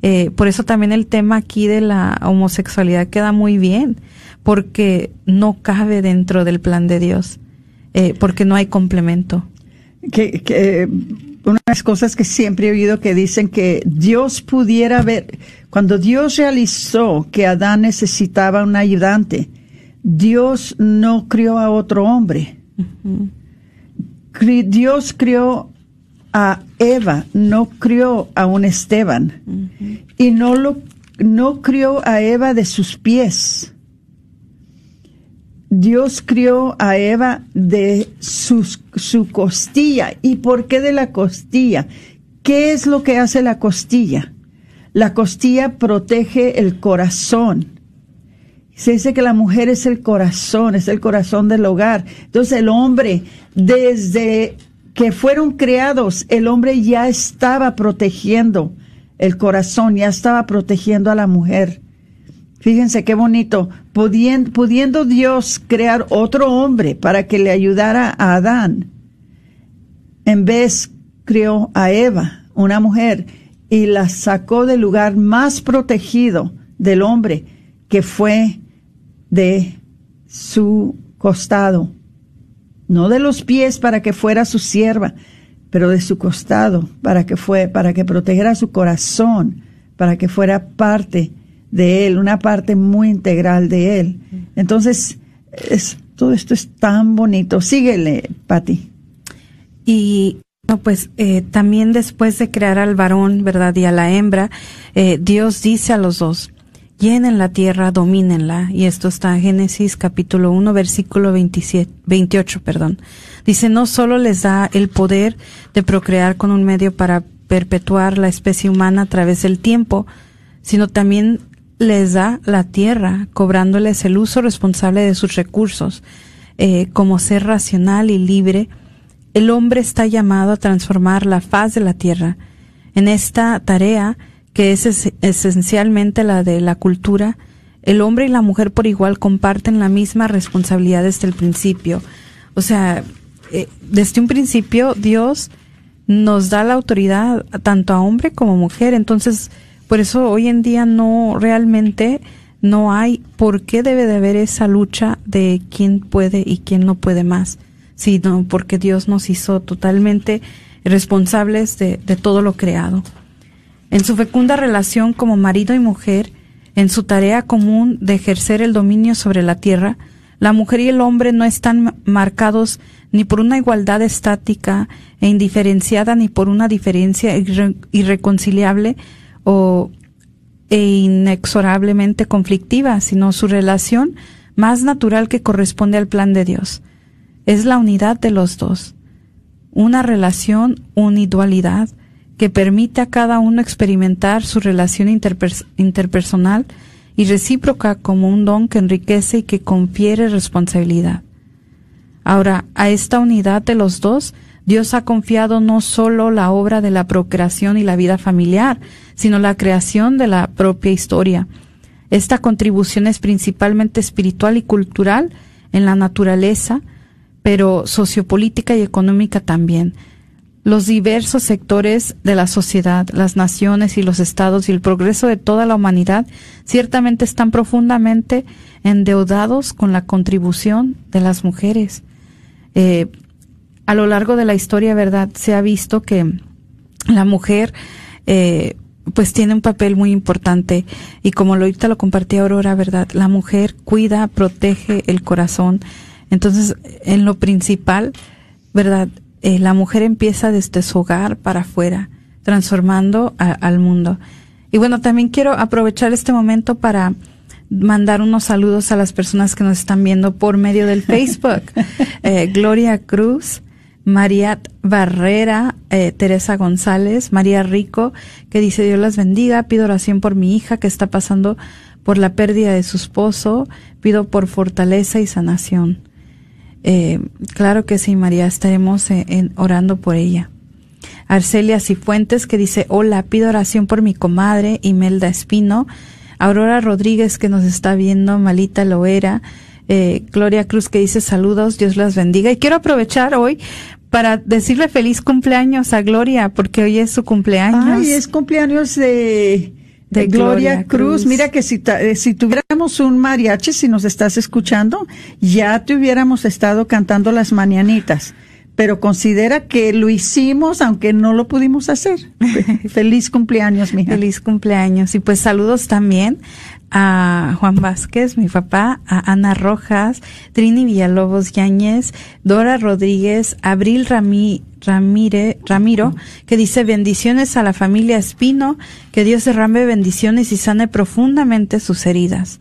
Eh, por eso también el tema aquí de la homosexualidad queda muy bien, porque no cabe dentro del plan de Dios. eh, porque no hay complemento. Que, que una de las cosas que siempre he oído que dicen que Dios pudiera ver, cuando Dios realizó que Adán necesitaba un ayudante, Dios no crió a otro hombre. Dios crió a Eva, no crió a un Esteban. Y no lo no crió a Eva de sus pies. Dios crió a Eva de su costilla. ¿Y por qué de la costilla? ¿Qué es lo que hace la costilla? La costilla protege el corazón. Se dice que la mujer es el corazón, es el corazón del hogar. Entonces el hombre, desde que fueron creados, el hombre ya estaba protegiendo el corazón, ya estaba protegiendo a la mujer. Fíjense qué bonito, pudiendo, Dios crear otro hombre para que le ayudara a Adán, en vez creó a Eva, una mujer, y la sacó del lugar más protegido del hombre, que fue de su costado, no de los pies para que fuera su sierva, pero de su costado para que fue, para que protegiera su corazón, para que fuera parte de él, una parte muy integral de él. Entonces, es, todo esto es tan bonito. Síguele, Patti. Y no, pues eh, también después de crear al varón, ¿verdad? Y a la hembra, eh, Dios dice a los dos, llenen la tierra, domínenla. Y esto está en Génesis capítulo 1, versículo 27, 28, perdón. Dice, no solo les da el poder de procrear con un medio para perpetuar la especie humana a través del tiempo, sino también les da la tierra, cobrándoles el uso responsable de sus recursos. Eh, como ser racional y libre, el hombre está llamado a transformar la faz de la tierra. En esta tarea, que es esencialmente la de la cultura, el hombre y la mujer por igual comparten la misma responsabilidad desde el principio. O sea, eh, desde un principio Dios nos da la autoridad tanto a hombre como mujer. Entonces, por eso hoy en día no realmente no hay por qué debe de haber esa lucha de quién puede y quién no puede más, sino porque Dios nos hizo totalmente responsables de, de todo lo creado. En su fecunda relación como marido y mujer, en su tarea común de ejercer el dominio sobre la tierra, la mujer y el hombre no están marcados ni por una igualdad estática e indiferenciada, ni por una diferencia irreconciliable o e inexorablemente conflictiva, sino su relación más natural que corresponde al plan de Dios. Es la unidad de los dos, una relación unidualidad que permite a cada uno experimentar su relación interpersonal y recíproca como un don que enriquece y que confiere responsabilidad. Ahora, a esta unidad de los dos Dios ha confiado no solo la obra de la procreación y la vida familiar, sino la creación de la propia historia. Esta contribución es principalmente espiritual y cultural en la naturaleza, pero sociopolítica y económica también. Los diversos sectores de la sociedad, las naciones y los estados y el progreso de toda la humanidad ciertamente están profundamente endeudados con la contribución de las mujeres. Eh, a lo largo de la historia, ¿verdad? Se ha visto que la mujer, eh, pues tiene un papel muy importante y como lo ahorita lo compartí Aurora, ¿verdad? La mujer cuida, protege el corazón. Entonces, en lo principal, ¿verdad? Eh, la mujer empieza desde su hogar para afuera, transformando al mundo. Y bueno, también quiero aprovechar este momento para mandar unos saludos a las personas que nos están viendo por medio del Facebook. Eh, Gloria Cruz, María Barrera, eh, Teresa González, María Rico, que dice Dios las bendiga, pido oración por mi hija que está pasando por la pérdida de su esposo, pido por fortaleza y sanación. Eh, claro que sí, María, estaremos eh, orando por ella. Arcelia Cifuentes que dice, hola, pido oración por mi comadre Imelda Espino, Aurora Rodríguez que nos está viendo, Malita Loera, eh, Gloria Cruz que dice saludos, Dios las bendiga. Y quiero aprovechar hoy para decirle feliz cumpleaños a Gloria, porque hoy es su cumpleaños. Ay, es cumpleaños de, de Gloria, Cruz. Mira que si, eh, si tuviéramos un mariachi, si nos estás escuchando, ya te hubiéramos estado cantando las mañanitas. Pero considera que lo hicimos aunque no lo pudimos hacer. Feliz cumpleaños, mija. Feliz cumpleaños. Y pues saludos también a Juan Vázquez, mi papá, a Ana Rojas, Trini Villalobos Yáñez, Dora Rodríguez, Abril Ramí, Ramire, Ramiro, que dice bendiciones a la familia Espino, que Dios derrame bendiciones y sane profundamente sus heridas.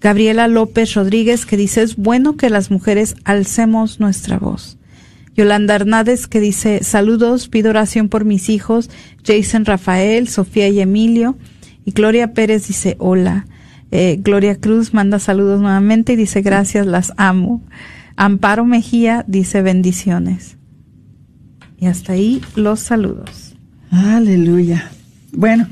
Gabriela López Rodríguez, que dice es bueno que las mujeres alcemos nuestra voz. Yolanda Hernández, que dice saludos, pido oración por mis hijos, Jason Rafael, Sofía y Emilio. Y Gloria Pérez dice hola. Eh, Gloria Cruz manda saludos nuevamente y dice gracias, las amo. Amparo Mejía dice bendiciones. Y hasta ahí los saludos. Aleluya. Bueno,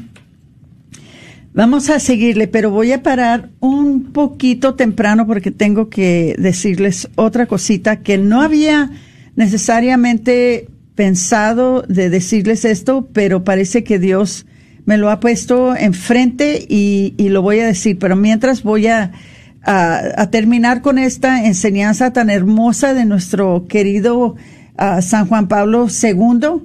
vamos a seguirle, pero voy a parar un poquito temprano porque tengo que decirles otra cosita que no había necesariamente pensado de decirles esto, pero parece que Dios me lo ha puesto enfrente y, y lo voy a decir, pero mientras voy a, a, terminar con esta enseñanza tan hermosa de nuestro querido uh, San Juan Pablo II,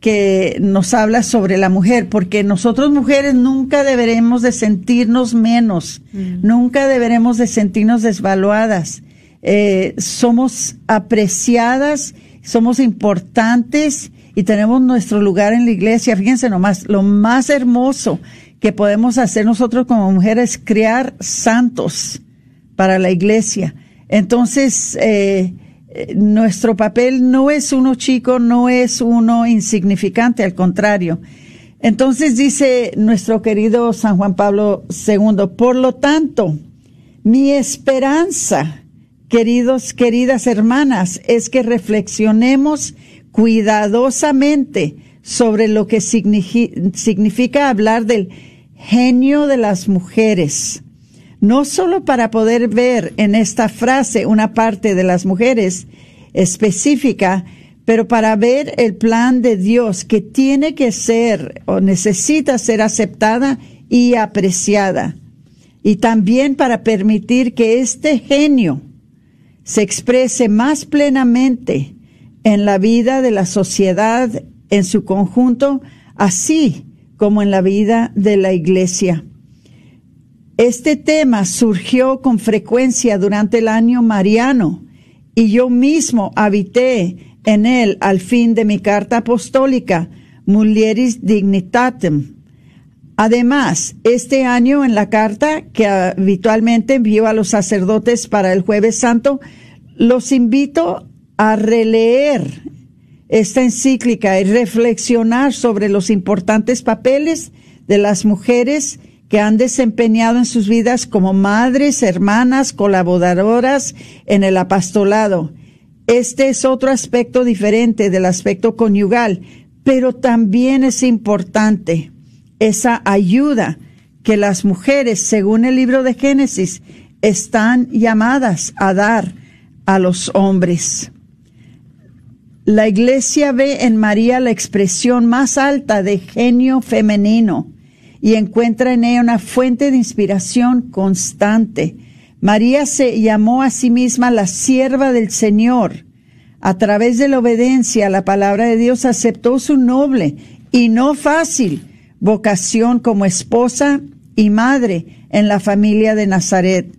que nos habla sobre la mujer, porque nosotros mujeres nunca deberemos de sentirnos menos, mm. nunca deberemos de sentirnos desvaluadas. Eh, somos apreciadas, somos importantes y tenemos nuestro lugar en la iglesia. Fíjense nomás, lo más hermoso que podemos hacer nosotros como mujeres es crear santos para la iglesia. Entonces, eh, nuestro papel no es uno chico, no es uno insignificante, al contrario. Entonces dice nuestro querido San Juan Pablo II, por lo tanto, mi esperanza, queridos, queridas hermanas, es que reflexionemos cuidadosamente sobre lo que significa hablar del genio de las mujeres, no solo para poder ver en esta frase una parte de las mujeres específica, pero para ver el plan de Dios que tiene que ser o necesita ser aceptada y apreciada. Y también para permitir que este genio se exprese más plenamente en la vida de la sociedad en su conjunto, así como en la vida de la iglesia. Este tema surgió con frecuencia durante el año mariano y yo mismo habité en él al fin de mi carta apostólica, Mulieris Dignitatem. Además, este año en la carta que habitualmente envío a los sacerdotes para el jueves santo, los invito a releer esta encíclica y reflexionar sobre los importantes papeles de las mujeres que han desempeñado en sus vidas como madres, hermanas, colaboradoras en el apostolado. Este es otro aspecto diferente del aspecto conyugal, pero también es importante esa ayuda que las mujeres, según el libro de Génesis, están llamadas a dar a los hombres. La iglesia ve en María la expresión más alta de genio femenino y encuentra en ella una fuente de inspiración constante. María se llamó a sí misma la sierva del Señor. A través de la obediencia a la palabra de Dios aceptó su noble y no fácil vocación como esposa y madre en la familia de Nazaret.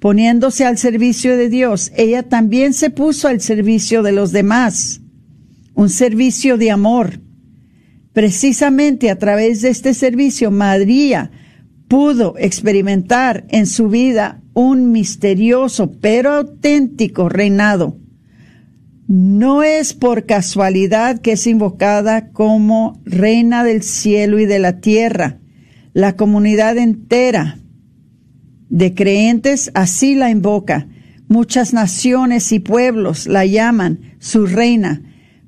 Poniéndose al servicio de Dios, ella también se puso al servicio de los demás un servicio de amor. Precisamente a través de este servicio, María pudo experimentar en su vida un misterioso pero auténtico reinado. No es por casualidad que es invocada como reina del cielo y de la tierra. La comunidad entera de creyentes así la invoca. Muchas naciones y pueblos la llaman su reina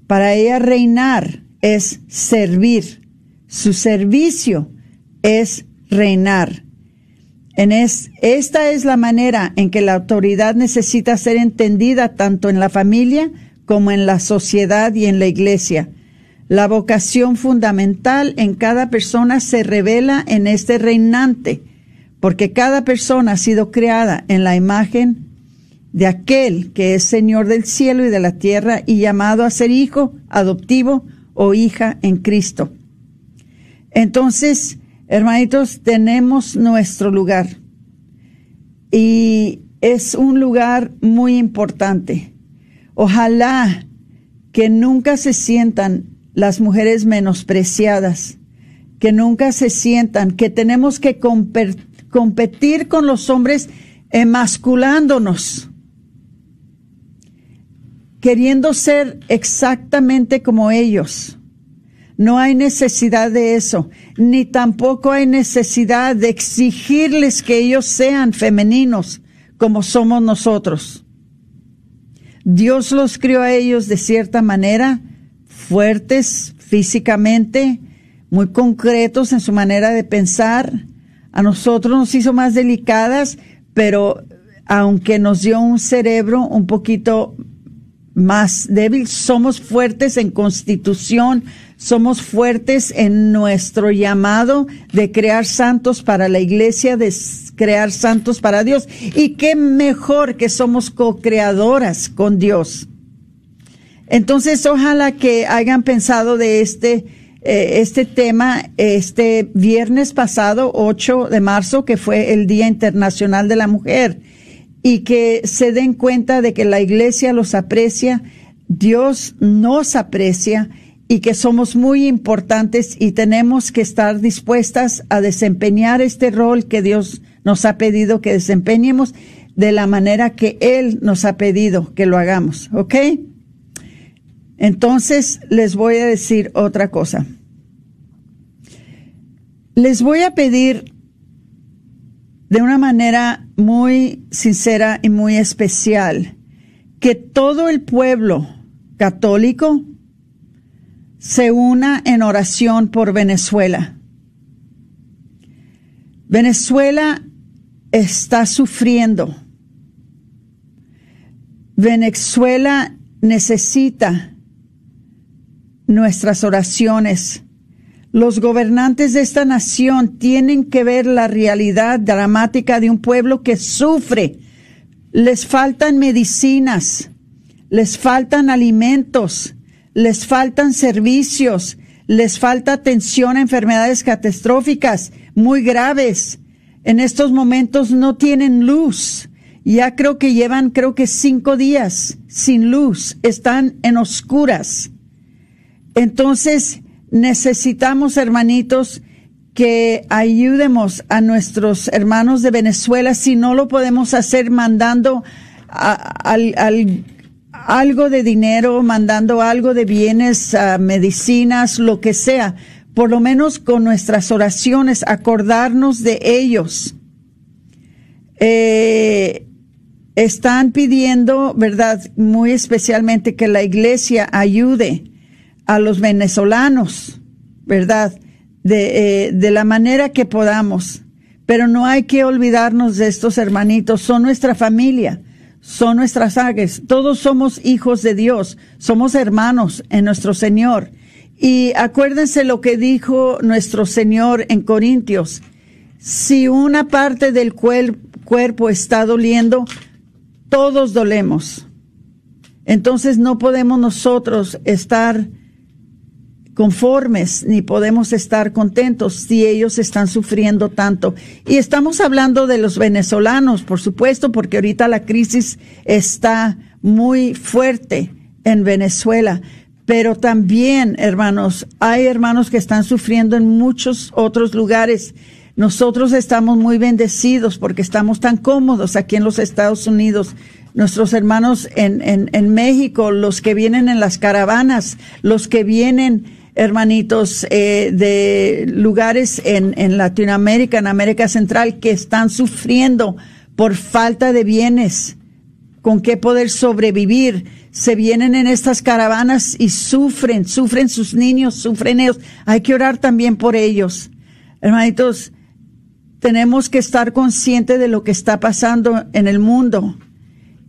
para ella reinar es servir. Su servicio es reinar. En es, esta es la manera en que la autoridad necesita ser entendida tanto en la familia como en la sociedad y en la iglesia. La vocación fundamental en cada persona se revela en este reinante, porque cada persona ha sido creada en la imagen de aquel que es Señor del cielo y de la tierra y llamado a ser hijo adoptivo o hija en Cristo. Entonces, hermanitos, tenemos nuestro lugar y es un lugar muy importante. Ojalá que nunca se sientan las mujeres menospreciadas, que nunca se sientan que tenemos que competir con los hombres emasculándonos, queriendo ser exactamente como ellos. No hay necesidad de eso, ni tampoco hay necesidad de exigirles que ellos sean femeninos como somos nosotros. Dios los crió a ellos de cierta manera, fuertes físicamente, muy concretos en su manera de pensar. A nosotros nos hizo más delicadas, pero aunque nos dio un cerebro un poquito más débil, somos fuertes en constitución, somos fuertes en nuestro llamado de crear santos para la iglesia, de crear santos para Dios. Y qué mejor que somos co-creadoras con Dios. Entonces, ojalá que hayan pensado de este, eh, este tema este viernes pasado, 8 de marzo, que fue el Día Internacional de la Mujer, y que se den cuenta de que la iglesia los aprecia, Dios nos aprecia y que somos muy importantes y tenemos que estar dispuestas a desempeñar este rol que Dios nos ha pedido que desempeñemos de la manera que Él nos ha pedido que lo hagamos, ¿ok? Entonces les voy a decir otra cosa. Les voy a pedir de una manera muy sincera y muy especial que todo el pueblo católico se una en oración por Venezuela. Venezuela está sufriendo. Venezuela necesita nuestras oraciones. Los gobernantes de esta nación tienen que ver la realidad dramática de un pueblo que sufre. Les faltan medicinas, les faltan alimentos, les faltan servicios, les falta atención a enfermedades catastróficas muy graves. En estos momentos no tienen luz. Ya creo que llevan, creo que cinco días sin luz. Están en oscuras. Entonces, necesitamos, hermanitos, que ayudemos a nuestros hermanos de Venezuela si no lo podemos hacer mandando al, al algo de dinero, mandando algo de bienes, uh, medicinas, lo que sea, por lo menos con nuestras oraciones, acordarnos de ellos. Eh, están pidiendo, ¿verdad? Muy especialmente que la iglesia ayude a los venezolanos, ¿verdad? De, eh, de la manera que podamos. Pero no hay que olvidarnos de estos hermanitos, son nuestra familia son nuestras águilas. Todos somos hijos de Dios, somos hermanos en nuestro Señor. Y acuérdense lo que dijo nuestro Señor en Corintios. Si una parte del cuerpo está doliendo, todos dolemos. Entonces no podemos nosotros estar conformes ni podemos estar contentos si ellos están sufriendo tanto. Y estamos hablando de los venezolanos, por supuesto, porque ahorita la crisis está muy fuerte en Venezuela. Pero también, hermanos, hay hermanos que están sufriendo en muchos otros lugares. Nosotros estamos muy bendecidos porque estamos tan cómodos aquí en los Estados Unidos. Nuestros hermanos en, en, en México, los que vienen en las caravanas, los que vienen hermanitos eh, de lugares en, en Latinoamérica, en América Central, que están sufriendo por falta de bienes, con qué poder sobrevivir. Se vienen en estas caravanas y sufren, sufren sus niños, sufren ellos. Hay que orar también por ellos. Hermanitos, tenemos que estar conscientes de lo que está pasando en el mundo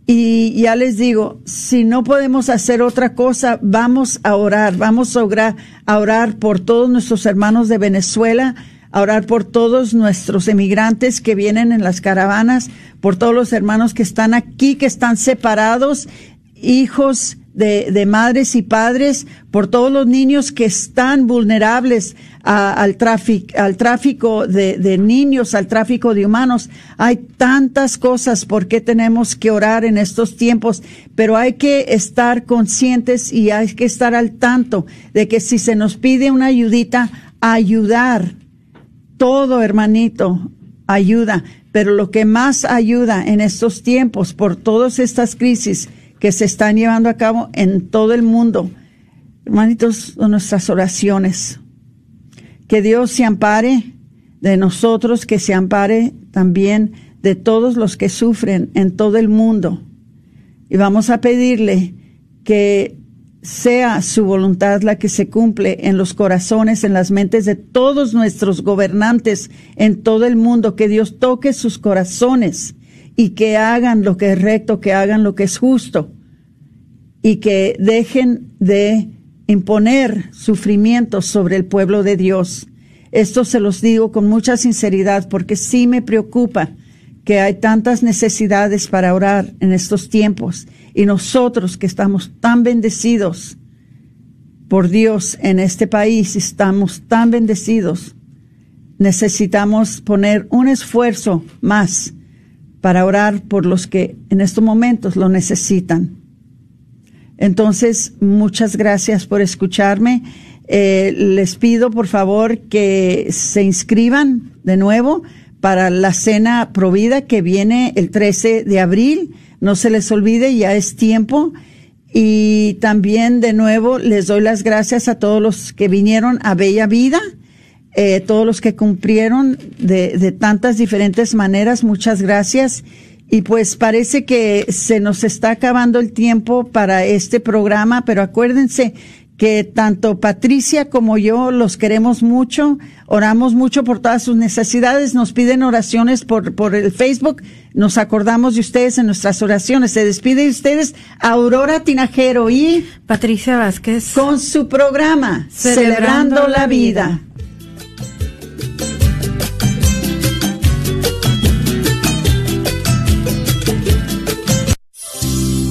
Y ya les digo, si no podemos hacer otra cosa, vamos a orar, vamos a orar, a orar por todos nuestros hermanos de Venezuela, orar por todos nuestros emigrantes que vienen en las caravanas, por todos los hermanos que están aquí, que están separados, hijos de, madres y padres, por todos los niños que están vulnerables al, tráfico, al tráfico de, de, niños, al tráfico de humanos. Hay tantas cosas por qué tenemos que orar en estos tiempos, pero hay que estar conscientes y hay que estar al tanto de que si se nos pide una ayudita, ayudar. Todo, hermanito, ayuda. Pero lo que más ayuda en estos tiempos, por todas estas crisis, que se están llevando a cabo en todo el mundo. Hermanitos, nuestras oraciones. Que Dios se ampare de nosotros, que se ampare también de todos los que sufren en todo el mundo. Y vamos a pedirle que sea su voluntad la que se cumple en los corazones, en las mentes de todos nuestros gobernantes en todo el mundo, que Dios toque sus corazones y que hagan lo que es recto, que hagan lo que es justo y que dejen de imponer sufrimientos sobre el pueblo de Dios. Esto se los digo con mucha sinceridad porque sí me preocupa que hay tantas necesidades para orar en estos tiempos y nosotros que estamos tan bendecidos por Dios en este país, estamos tan bendecidos, necesitamos poner un esfuerzo más para orar por los que en estos momentos lo necesitan. Entonces, muchas gracias por escucharme. Eh, les pido, por favor, que se inscriban de nuevo para la cena provida que viene el 13 de abril. No se les olvide, ya es tiempo. Y también, de nuevo, les doy las gracias a todos los que vinieron a Bella Vida. Eh, todos los que cumplieron de, de tantas diferentes maneras, muchas gracias. Y pues parece que se nos está acabando el tiempo para este programa, pero acuérdense que tanto Patricia como yo los queremos mucho, oramos mucho por todas sus necesidades, nos piden oraciones por, por el Facebook, nos acordamos de ustedes en nuestras oraciones. Se despide de ustedes Aurora Tinajero y Patricia Vázquez con su programa Celebrando, la vida.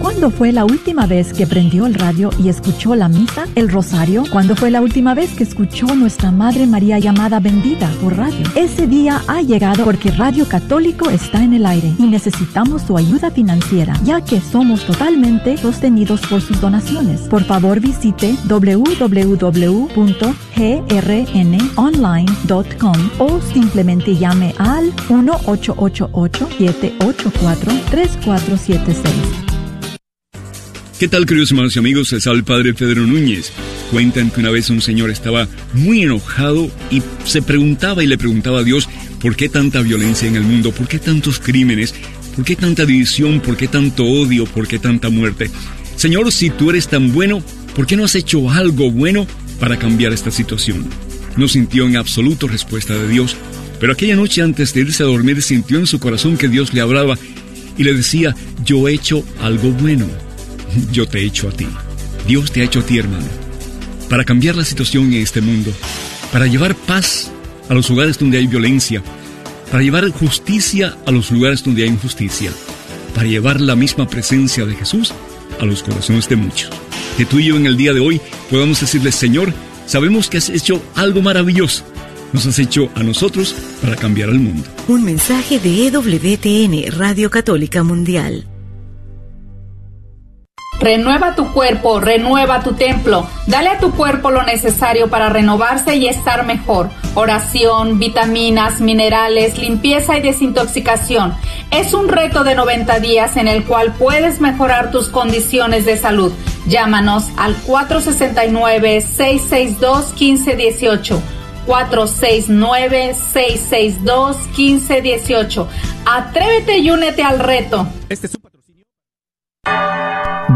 ¿Cuándo fue la última vez que prendió el radio y escuchó la misa, el rosario? ¿Cuándo fue la última vez que escuchó nuestra Madre María llamada bendita por radio? Ese día ha llegado porque Radio Católico está en el aire y necesitamos su ayuda financiera, ya que somos totalmente sostenidos por sus donaciones. Por favor visite www.grnonline.com o simplemente llame al 1 888 784 3476 ¿Qué tal, queridos hermanos y amigos? Es el padre Pedro Núñez. Cuentan que una vez un señor estaba muy enojado y se preguntaba y le preguntaba a Dios por qué tanta violencia en el mundo, por qué tantos crímenes, por qué tanta división, por qué tanto odio, por qué tanta muerte. Señor, si tú eres tan bueno, ¿por qué no has hecho algo bueno para cambiar esta situación? No sintió en absoluto respuesta de Dios, pero aquella noche antes de irse a dormir sintió en su corazón que Dios le hablaba y le decía, yo he hecho algo bueno yo te he hecho a ti. Dios te ha hecho a ti, hermano. Para cambiar la situación en este mundo. Para llevar paz a los lugares donde hay violencia. Para llevar justicia a los lugares donde hay injusticia. Para llevar la misma presencia de Jesús a los corazones de muchos. Que tú y yo en el día de hoy podamos decirle, Señor, sabemos que has hecho algo maravilloso. Nos has hecho a nosotros para cambiar el mundo. Un mensaje de EWTN, Radio Católica Mundial. Renueva tu cuerpo, renueva tu templo. Dale a tu cuerpo lo necesario para renovarse y estar mejor. Oración, vitaminas, minerales, limpieza y desintoxicación. Es un reto de 90 días en el cual puedes mejorar tus condiciones de salud. Llámanos al 469-662-1518. 469-662-1518. Atrévete y únete al reto. Este.